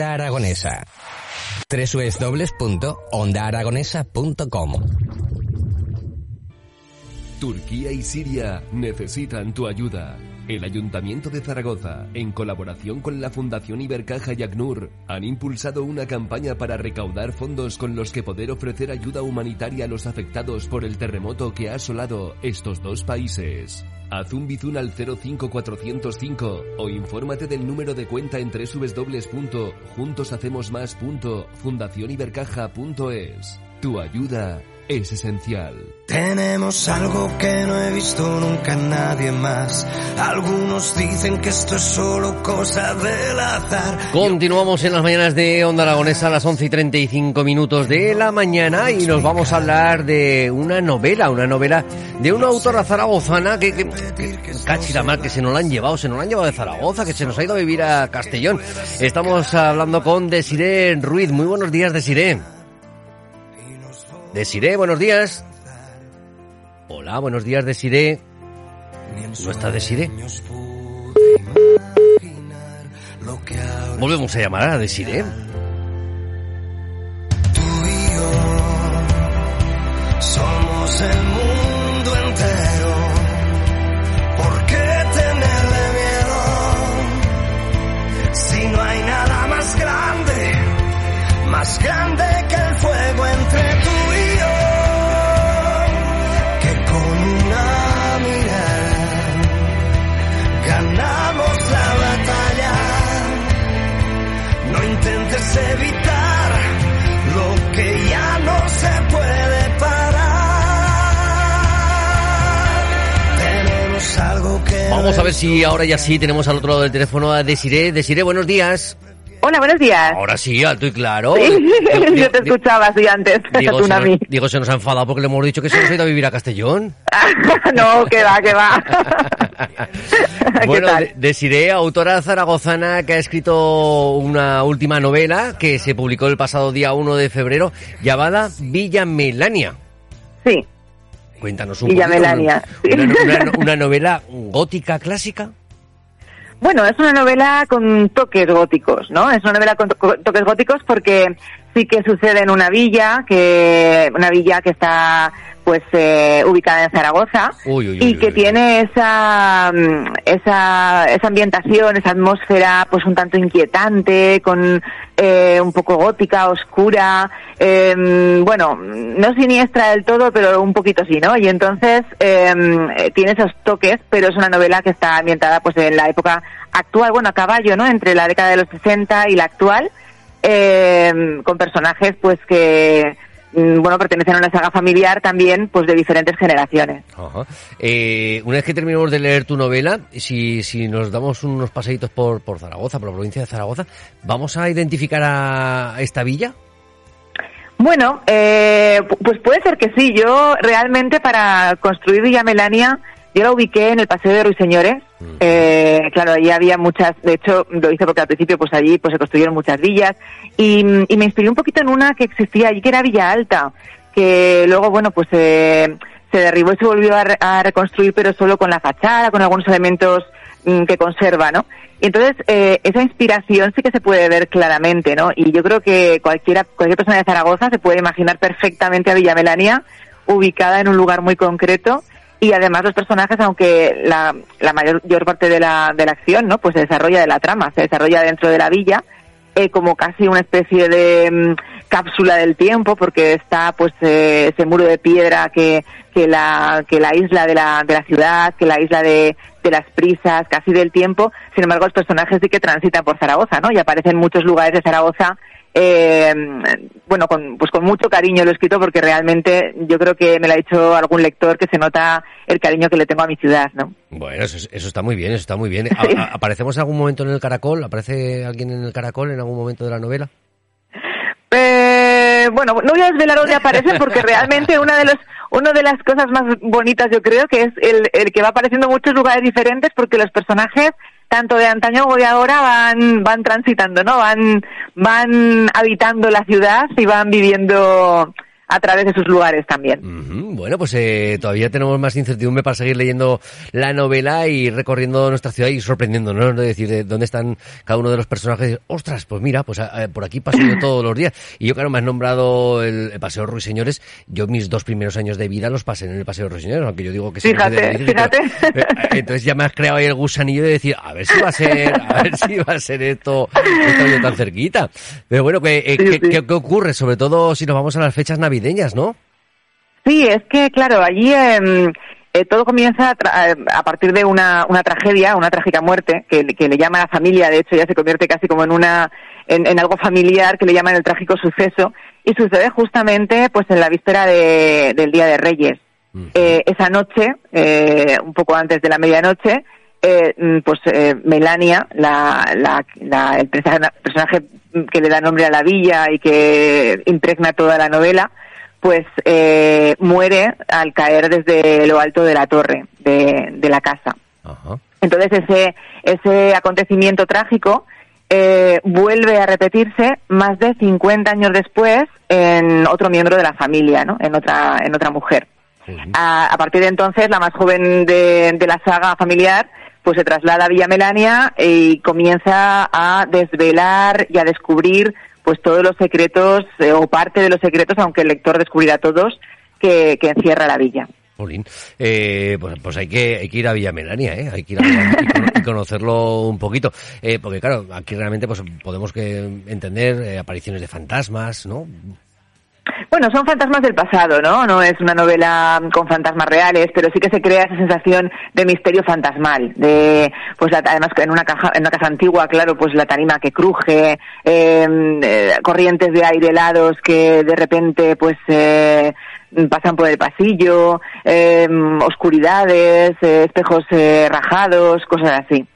Onda Aragonesa. www.ondaaragonesa.com Turquía y Siria necesitan tu ayuda. El Ayuntamiento de Zaragoza, en colaboración con la Fundación Ibercaja y ACNUR, han impulsado una campaña para recaudar fondos con los que poder ofrecer ayuda humanitaria a los afectados por el terremoto que ha asolado estos dos países. Haz un bizun al 05405 o infórmate del número de cuenta en www.juntoshacemosmas.fundacionibercaja.es. Tu ayuda es esencial. Tenemos algo que no he visto nunca en nadie más. Algunos dicen que esto es solo cosa del azar. Continuamos en las mañanas de Onda Aragonesa a las 11 y 35 minutos de la mañana y nos vamos a hablar de una novela, una novela de una autora zaragozana que, que, que cachira mal, que se nos la han llevado, se nos la han llevado de Zaragoza, que se nos ha ido a vivir a Castellón. Estamos hablando con Desiré Ruiz. Muy buenos días, Desiré. Desiré, buenos días. Hola, buenos días, Desiré. ¿No está Desiré? Volvemos a llamar a Desiré. Tú y yo somos el mundo Vamos a ver si ahora ya sí tenemos al otro lado del teléfono a Desiré. Desiré, buenos días. Hola, buenos días. Ahora sí, alto y claro. Sí, Digo, yo te escuchaba así antes, digo, se nos, mí. digo, se nos ha enfadado porque le hemos dicho que se nos ha ido a vivir a Castellón. no, que va, que va. ¿Qué Bueno, tal? De- Desiré, autora zaragozana que ha escrito una última novela que se publicó el pasado día 1 de febrero llamada Villa Melania. Sí, Cuéntanos un Villa poquito. Melania, sí. Una, una- una novela gótica clásica. Bueno, es una novela con toques góticos, ¿no? Es una novela con toques góticos porque sí que sucede en una villa, que una villa que está pues eh, ubicada en Zaragoza Uy, uy, uy, y uy, que tiene esa, mm, esa esa ambientación, esa atmósfera pues un tanto inquietante, con eh, un poco gótica, oscura, eh, bueno, no siniestra del todo, pero un poquito sí, ¿no? Y entonces eh, tiene esos toques, pero es una novela que está ambientada pues en la época actual, bueno, a caballo, ¿no? Entre la década de los 60 y la actual, eh, con personajes pues que mm, bueno, pertenecen a una saga familiar también, pues de diferentes generaciones. Ajá. Eh, una vez que terminemos de leer tu novela, si, si nos damos unos paseitos por, por Zaragoza, por la provincia de Zaragoza, ¿vamos a identificar a esta villa? Bueno, eh, pu- pues puede ser que sí. Yo realmente para construir Villa Melania, yo la ubiqué en el Paseo de Ruiseñores. Eh, claro, allí había muchas, de hecho lo hice porque al principio pues allí pues se construyeron muchas villas y, y me inspiré un poquito en una que existía allí que era Villa Alta, que luego bueno pues eh, se derribó y se volvió a, re- a reconstruir pero solo con la fachada, con algunos elementos mm, que conserva, ¿no? Y entonces eh, esa inspiración sí que se puede ver claramente, ¿no? Y yo creo que cualquiera, cualquier persona de Zaragoza se puede imaginar perfectamente a Villa Melania ubicada en un lugar muy concreto y además los personajes, aunque la, la mayor, parte de la, de la acción, ¿no? Pues se desarrolla de la trama, se desarrolla dentro de la villa, eh, como casi una especie de mm, cápsula del tiempo, porque está pues eh, ese muro de piedra que, que la, que la isla de la, de la ciudad, que la isla de, de las prisas, casi del tiempo. Sin embargo, los personajes sí que transitan por Zaragoza, ¿no? Y aparecen en muchos lugares de Zaragoza eh, bueno, con, pues con mucho cariño lo he escrito porque realmente yo creo que me lo ha dicho algún lector que se nota el cariño que le tengo a mi ciudad, ¿no? Bueno, eso, eso está muy bien, eso está muy bien. ¿A- a- ¿Aparecemos en algún momento en el caracol? ¿Aparece alguien en el caracol en algún momento de la novela? Eh, bueno, no voy a desvelar dónde aparecen porque realmente una de los una de las cosas más bonitas yo creo que es el, el que va apareciendo en muchos lugares diferentes porque los personajes tanto de antaño como de ahora van van transitando, ¿no? Van van habitando la ciudad y van viviendo a través de sus lugares también. Bueno, pues eh, todavía tenemos más incertidumbre para seguir leyendo la novela y recorriendo nuestra ciudad y sorprendiéndonos, ¿no? Es decir, de dónde están cada uno de los personajes. Ostras, pues mira, pues a- a- por aquí paso yo todos los días. Y yo, claro, me has nombrado el, el Paseo Ruiseñores. Yo mis dos primeros años de vida los pasé en el Paseo Ruiseñores, aunque yo digo que sí. Fíjate, fíjate. Eh, Entonces ya me has creado ahí el gusanillo de decir, a ver si va a ser, a ver si va a ser esto, esto yo tan cerquita. Pero bueno, ¿qué, eh, Sí, qué- sí. qué- qué ocurre? Sobre todo si nos vamos a las fechas navideñas, ¿no? Sí, es que, claro, allí em, eh, todo comienza a, eh, a partir de una, una tragedia, una trágica muerte, que, que le llama a la familia, de hecho ya se convierte casi como en una en, en algo familiar que le llaman el trágico suceso, y sucede justamente pues en la víspera de- del Día de Reyes. Eh, esa noche, eh, un poco antes de la medianoche, eh, mm, pues eh, Melania, la, la, la- el persona- personaje que le da nombre a la villa y que impregna toda la novela, pues eh, muere al caer desde lo alto de la torre de, de la casa. Ajá. Entonces ese, ese acontecimiento trágico eh, vuelve a repetirse más de 50 años después en otro miembro de la familia, ¿no? en, otra, en otra mujer. A, a partir de entonces, la más joven de, de la saga familiar pues se traslada a Villa Melania y comienza a desvelar y a descubrir pues todos los secretos eh, o parte de los secretos, aunque el lector descubrirá todos, que, que encierra la villa. Eh, pues, pues hay que ir a Villa Melania, ¿eh? Hay que ir a y conocerlo un poquito. Eh, porque claro, aquí realmente pues podemos que entender eh, apariciones de fantasmas, ¿no? Bueno, son fantasmas del pasado, ¿no? No es una novela con fantasmas reales, pero sí que se crea esa sensación de misterio fantasmal, de, pues la- además en una caja, en una casa antigua, claro, pues la tarima que cruje, eh, eh, corrientes de aire helados que de repente, pues, eh, pasan por el pasillo, eh, oscuridades, eh, espejos eh, rajados, cosas así.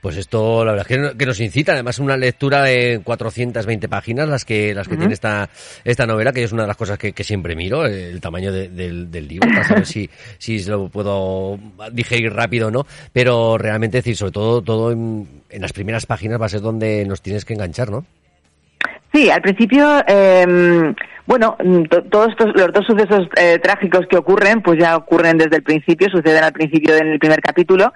Pues esto, la verdad es que, no- que nos incita, además una lectura de 420 páginas, las que las que tiene esta esta novela, que es una de las cosas que, que siempre miro, el tamaño de- del, del libro, para saber si, si lo puedo digerir rápido o no, pero realmente, es decir, sobre todo, todo en, en las primeras páginas va a ser donde nos tienes que enganchar, ¿no? Sí, al principio, eh, bueno, mm, to- todos estos, los dos sucesos eh, trágicos que ocurren, pues ya ocurren desde el principio, suceden al principio del primer capítulo,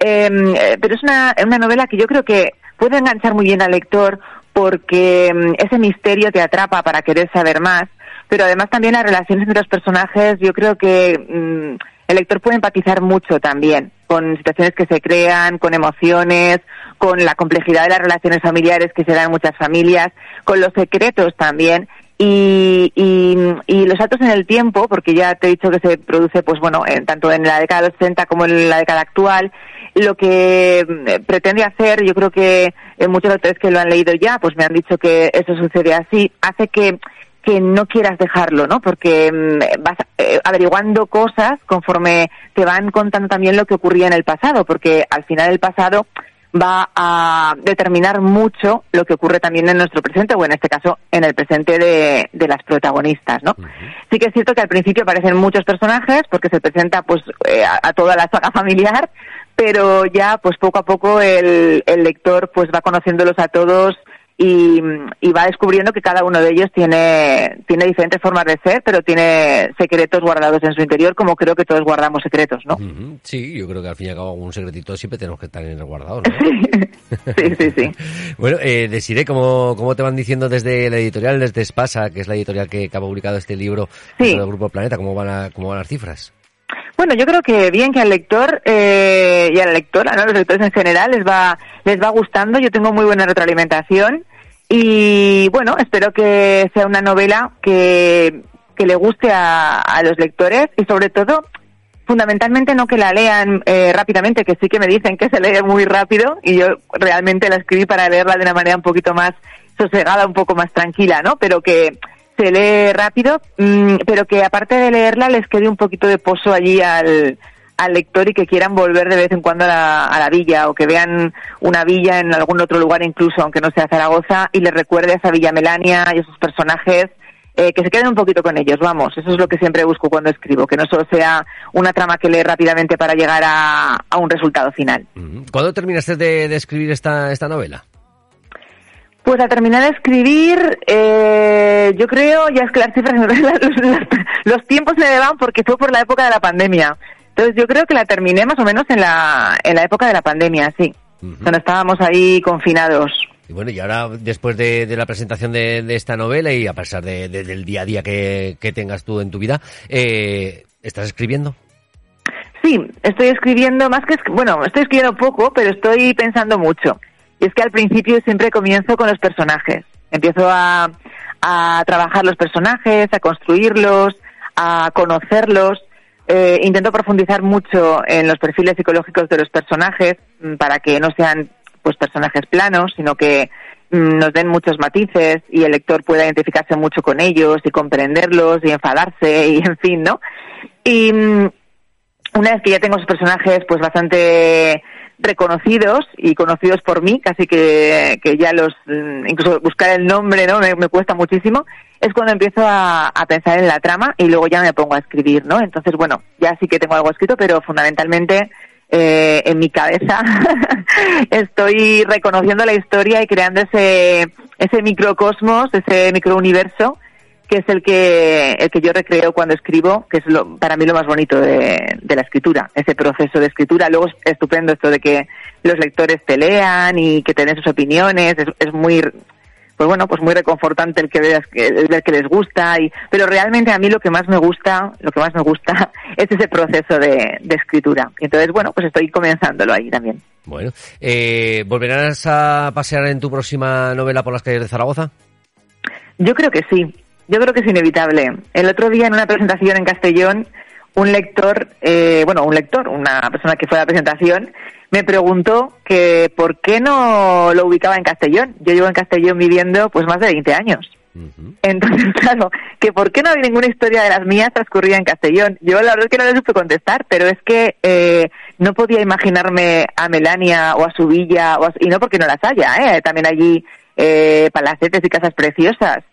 Eh, eh, pero es una, una novela que yo creo que puede enganchar muy bien al lector porque mm, ese misterio te atrapa para querer saber más, pero además también las relaciones entre los personajes, yo creo que mm, el lector puede empatizar mucho también con situaciones que se crean, con emociones, con la complejidad de las relaciones familiares que se dan en muchas familias, con los secretos también. Y, y, y los saltos en el tiempo, porque ya te he dicho que se produce, pues bueno, en- tanto en la década de los 60 como en la década actual, lo que mm, pretende hacer, yo creo que eh, muchos autores que lo han leído ya, pues me han dicho que eso sucede así, hace que que no quieras dejarlo, ¿no? Porque mm, vas eh, averiguando cosas conforme te van contando también lo que ocurría en el pasado, porque al final el pasado va a determinar mucho lo que ocurre también en nuestro presente, o en este caso en el presente de, de las protagonistas, ¿no? Sí que es cierto que al principio aparecen muchos personajes, porque se presenta pues eh, a, a toda la saga familiar, pero ya pues poco a poco el, el lector pues va conociéndolos a todos y, y va descubriendo que cada uno de ellos tiene, tiene diferentes formas de ser, pero tiene secretos guardados en su interior, como creo que todos guardamos secretos, ¿no? Sí, yo creo que al fin y al cabo algún secretito siempre tenemos que estar en el guardado, ¿no? sí, sí, sí. Bueno, eh, Desiree, ¿cómo, ¿cómo te van diciendo desde la editorial, desde Espasa, que es la editorial que, que ha publicado este libro Sí. dentro del Grupo Planeta? ¿Cómo van, a- cómo van las cifras? Bueno, yo creo que bien que al lector eh, y a la lectora, ¿no? Los lectores en general les va les va gustando. Yo tengo muy buena retroalimentación y bueno, espero que sea una novela que, que le guste a, a los lectores y sobre todo fundamentalmente no que la lean eh, rápidamente, que sí que me dicen que se lee muy rápido y yo realmente la escribí para leerla de una manera un poquito más sosegada, un poco más tranquila, ¿no? Pero que se lee rápido, mm, pero que aparte de leerla les quede un poquito de pozo allí al, lector y que quieran volver de vez en cuando a la, a la villa o que vean una villa en algún otro lugar incluso, aunque no sea Zaragoza, y les recuerde a esa Villa Melania y a esos personajes eh, que se queden un poquito con ellos, vamos, eso es lo que siempre busco cuando escribo, que no solo sea una trama que lee rápidamente para llegar a, un resultado final. Ujú. ¿Cuándo terminaste de, escribir esta novela? Pues a terminar de escribir, eh, yo creo, ya es que las cifras, los, los tiempos se me van porque fue por la época de la pandemia. Entonces yo creo que la terminé más o menos en la, en la época de la pandemia, sí. Cuando estábamos ahí confinados. Y bueno, y ahora después de, de la presentación de, de, esta novela y a pesar de, del día a día que, que, tengas tú en tu vida, eh, ¿estás escribiendo? Sí, estoy escribiendo más que, bueno, estoy escribiendo poco, pero estoy pensando mucho. Y es que al principio siempre comienzo con los personajes. Empiezo a, a trabajar los personajes, a construirlos, a conocerlos. Eh, intento profundizar mucho en los perfiles psicológicos de los personajes mm, para que no sean pues personajes planos, sino que mm, nos den muchos matices y el lector pueda identificarse mucho con ellos y comprenderlos y enfadarse y en fin, ¿no? Y mm, una vez que ya tengo esos personajes pues bastante reconocidos y conocidos por mí, casi que, que ya los, incluso buscar el nombre, ¿no? Me, me cuesta muchísimo, es cuando empiezo a, a, pensar en la trama y luego ya me pongo a escribir, ¿no? Entonces, bueno, ya sí que tengo algo escrito, pero fundamentalmente eh, en mi cabeza estoy reconociendo la historia y creando ese, ese microcosmos, ese microuniverso que es el que, el que yo recreo cuando escribo, que es lo, para mí lo más bonito de, de la escritura, ese proceso de escritura. Luego es estupendo esto de que los lectores te lean y que te den sus opiniones, es, es muy, pues bueno, pues muy reconfortante el que veas el ver que les gusta y pero realmente a mí lo que más me gusta, lo que más me gusta es ese proceso de, de escritura. Y entonces, bueno, pues estoy comenzándolo ahí también. Bueno, eh, ¿volverás a pasear en tu próxima novela por las calles de Zaragoza? Yo creo que sí. Yo creo que es inevitable. El otro día en una presentación en Castellón, un lector, eh, bueno, un lector, una persona que fue a la presentación, me preguntó que por qué no lo ubicaba en Castellón. Yo llevo en Castellón viviendo pues más de 20 años. Uh -huh. Entonces, claro, que por qué no había ninguna historia de las mías transcurrida en Castellón. Yo la verdad es que no le supe contestar, pero es que eh, no podía imaginarme a Melania o a su villa, o a, y no porque no las haya, ¿eh? también allí eh, palacetes y casas preciosas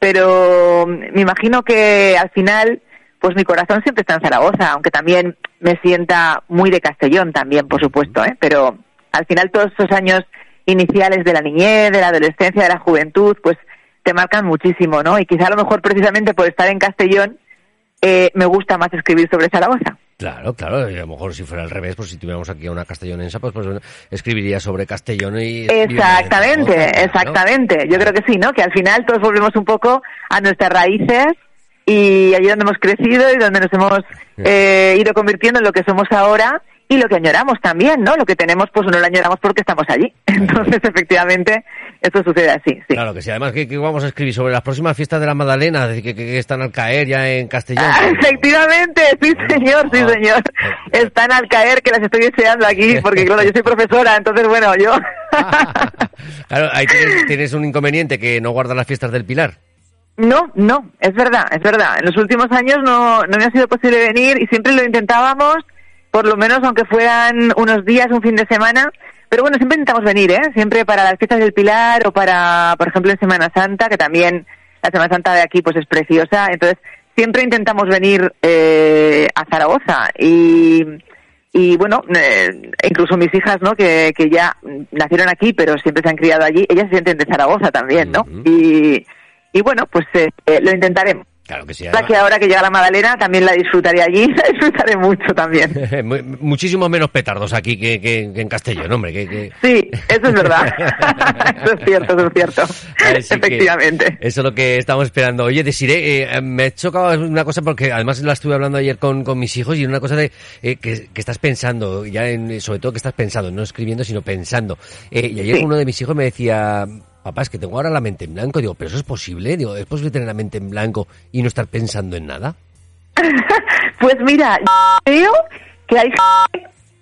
pero me imagino que al final pues mi corazón siempre está en Zaragoza, aunque también me sienta muy de Castellón también, por supuesto, ¿eh? pero al final todos esos años iniciales de la niñez, de la adolescencia, de la juventud, pues te marcan muchísimo, ¿no? Y quizá a lo mejor precisamente por estar en Castellón eh, me gusta más escribir sobre Zaragoza. Claro, claro, y a lo mejor si fuera al revés, pues si tuviéramos aquí a una castellonensa, pues, pues escribiría sobre Castellón y... Exactamente, Zaragoza, exactamente. ¿no? Yo creo que sí, ¿no? Que al final todos volvemos un poco a nuestras raíces y allí donde hemos crecido y donde nos hemos eh, ido convirtiendo en lo que somos ahora y lo que añoramos también, ¿no? Lo que tenemos, pues no lo añoramos porque estamos allí. Entonces, efectivamente, esto sucede así, sí. Claro que sí. Además, que vamos a escribir sobre las próximas fiestas de la Magdalena, que, que, que están al caer ya en Castellón. Ah, efectivamente, sí, señor, sí, señor. Están al caer, que las estoy deseando aquí, porque claro, yo soy profesora, entonces, bueno, yo... claro, ahí tienes, tienes un inconveniente, que no guardan las fiestas del Pilar. No, no, es verdad, es verdad. En los últimos años no, no me ha sido posible venir y siempre lo intentábamos por lo menos aunque fueran unos días, un fin de semana. Pero bueno, siempre intentamos venir, ¿eh? Siempre para las fiestas del Pilar o para, por ejemplo, en Semana Santa, que también la Semana Santa de aquí pues es preciosa. Entonces, siempre intentamos venir eh, a Zaragoza y, y bueno, eh, incluso mis hijas, ¿no? Que, que ya nacieron aquí, pero siempre se han criado allí, ellas se sienten de Zaragoza también, ¿no? Uh -huh. y, y bueno, pues eh, lo intentaremos. Claro que sí. Además... que ahora que llega la Magdalena también la disfrutaré allí, la disfrutaré mucho también. Muchísimos menos petardos aquí que, que, que en Castellón, hombre. Que. Sí, eso es verdad. eso es cierto, eso es cierto. Así Efectivamente. Eso es lo que estamos esperando. Oye, deciré, eh, me ha chocado una cosa porque además la estuve hablando ayer con, con mis hijos y una cosa de eh, que, que, estás pensando, ya en, sobre todo que estás pensando, no escribiendo, sino pensando. Eh, y ayer sí. uno de mis hijos me decía, papá, es que tengo ahora la mente en blanco. Digo, pero eso es posible. Digo, ¿es posible tener la mente en blanco y no estar pensando en nada? pues mira, creo que hay...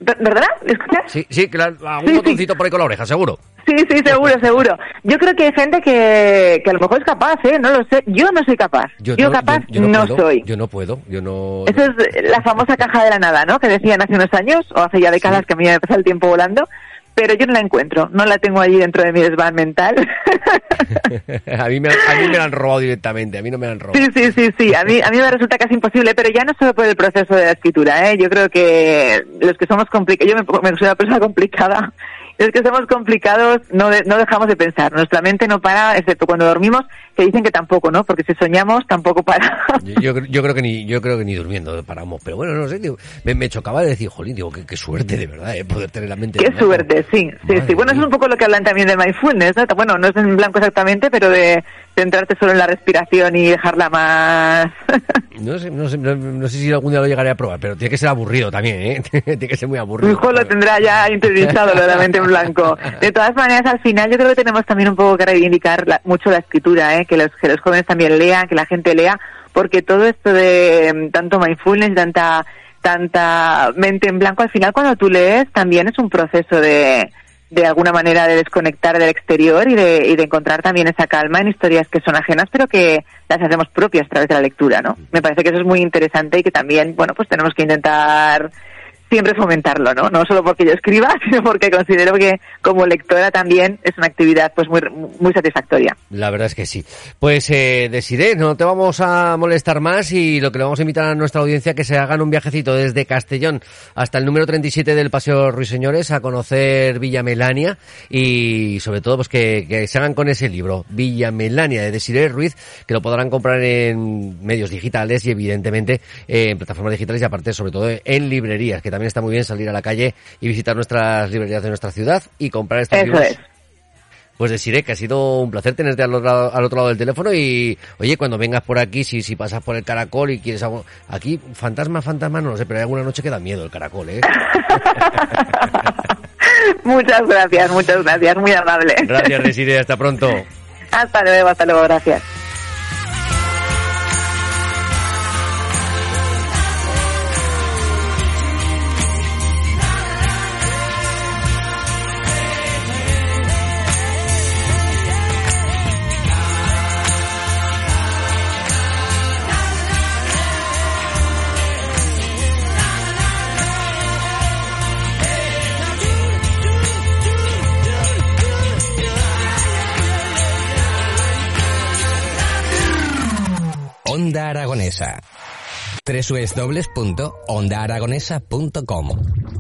¿Verdad? ¿Me escuchas? Sí, sí, claro, algún sí, botoncito sí. por ahí con la oreja, seguro. Sí, sí, seguro, seguro. Yo creo que hay gente que, que a lo mejor es capaz, ¿eh? No lo sé. Yo no soy capaz. Yo, yo no, capaz yo, yo no, no soy. Yo no puedo, yo no... Esa es la famosa caja de la nada, ¿no? Que decían hace unos años, o hace ya décadas sí. que a mí me pasa el tiempo volando pero yo no la encuentro, no la tengo allí dentro de mi desván mental. a, mí me, a mí me la han robado directamente, a mí no me la han robado. Sí, sí, sí, sí, a mí, a mí me resulta casi imposible, pero ya no solo por el proceso de la escritura, ¿eh? yo creo que los que somos complicados, yo me, me soy una persona complicada es que somos complicados, no, de- no dejamos de pensar. Nuestra mente no para, excepto cuando dormimos, que dicen que tampoco, ¿no? Porque si soñamos, tampoco para. Yo, yo, yo creo que ni yo creo que ni durmiendo paramos, pero bueno, no sé, digo, me, me chocaba de decir, jolín, digo, qué, qué suerte de verdad, eh, poder tener la mente. Qué suerte, sí, sí, Madre sí. Bueno, eso es un poco lo que hablan también de mindfulness, ¿no? Bueno, no es en blanco exactamente, pero de centrarte solo en la respiración y dejarla más... No sé, no, sé, no, no sé si algún día lo llegaré a probar, pero tiene que ser aburrido también, ¿eh? tiene que ser muy Mi aburrido. hijo lo tendrá ya interiorizado lo de la mente en blanco. De todas maneras, al final yo creo que tenemos también un poco que reivindicar la- mucho la escritura, ¿eh? que, los, que los jóvenes también lean, que la gente lea, porque todo esto de mm, tanto mindfulness, tanta tanta mente en blanco, al final cuando tú lees también es un proceso de de alguna manera de desconectar del exterior y de, y de encontrar también esa calma en historias que son ajenas pero que las hacemos propias a través de la lectura, ¿no? Me parece que eso es muy interesante y que también, bueno, pues tenemos que intentar siempre fomentarlo, ¿no? No solo porque yo escriba, sino porque considero que como lectora también es una actividad pues muy, muy satisfactoria. La verdad es que sí. Pues, eh, Desiree, no te vamos a molestar más y lo que le vamos a invitar a nuestra audiencia que se hagan un viajecito desde Castellón hasta el número 37 del Paseo Ruiseñores a conocer Villa Melania y sobre todo pues que, que se hagan con ese libro, Villa Melania de Desiree Ruiz, que lo podrán comprar en medios digitales y evidentemente en plataformas digitales y aparte sobre todo en librerías, está muy bien salir a la calle y visitar nuestras librerías de nuestra ciudad y comprar estos Eso libros. es. Pues deciré que ha sido un placer tenerte al otro, lado, al otro lado del teléfono y, oye, cuando vengas por aquí, si, si pasas por el caracol y quieres algo... Aquí, fantasma, fantasma, no lo sé, pero hay alguna noche que da miedo el caracol, ¿eh? muchas gracias, muchas gracias, muy amable. Gracias, Desiree, hasta pronto. hasta luego, hasta luego, gracias. Aragonesa. www.ondaaragonesa.com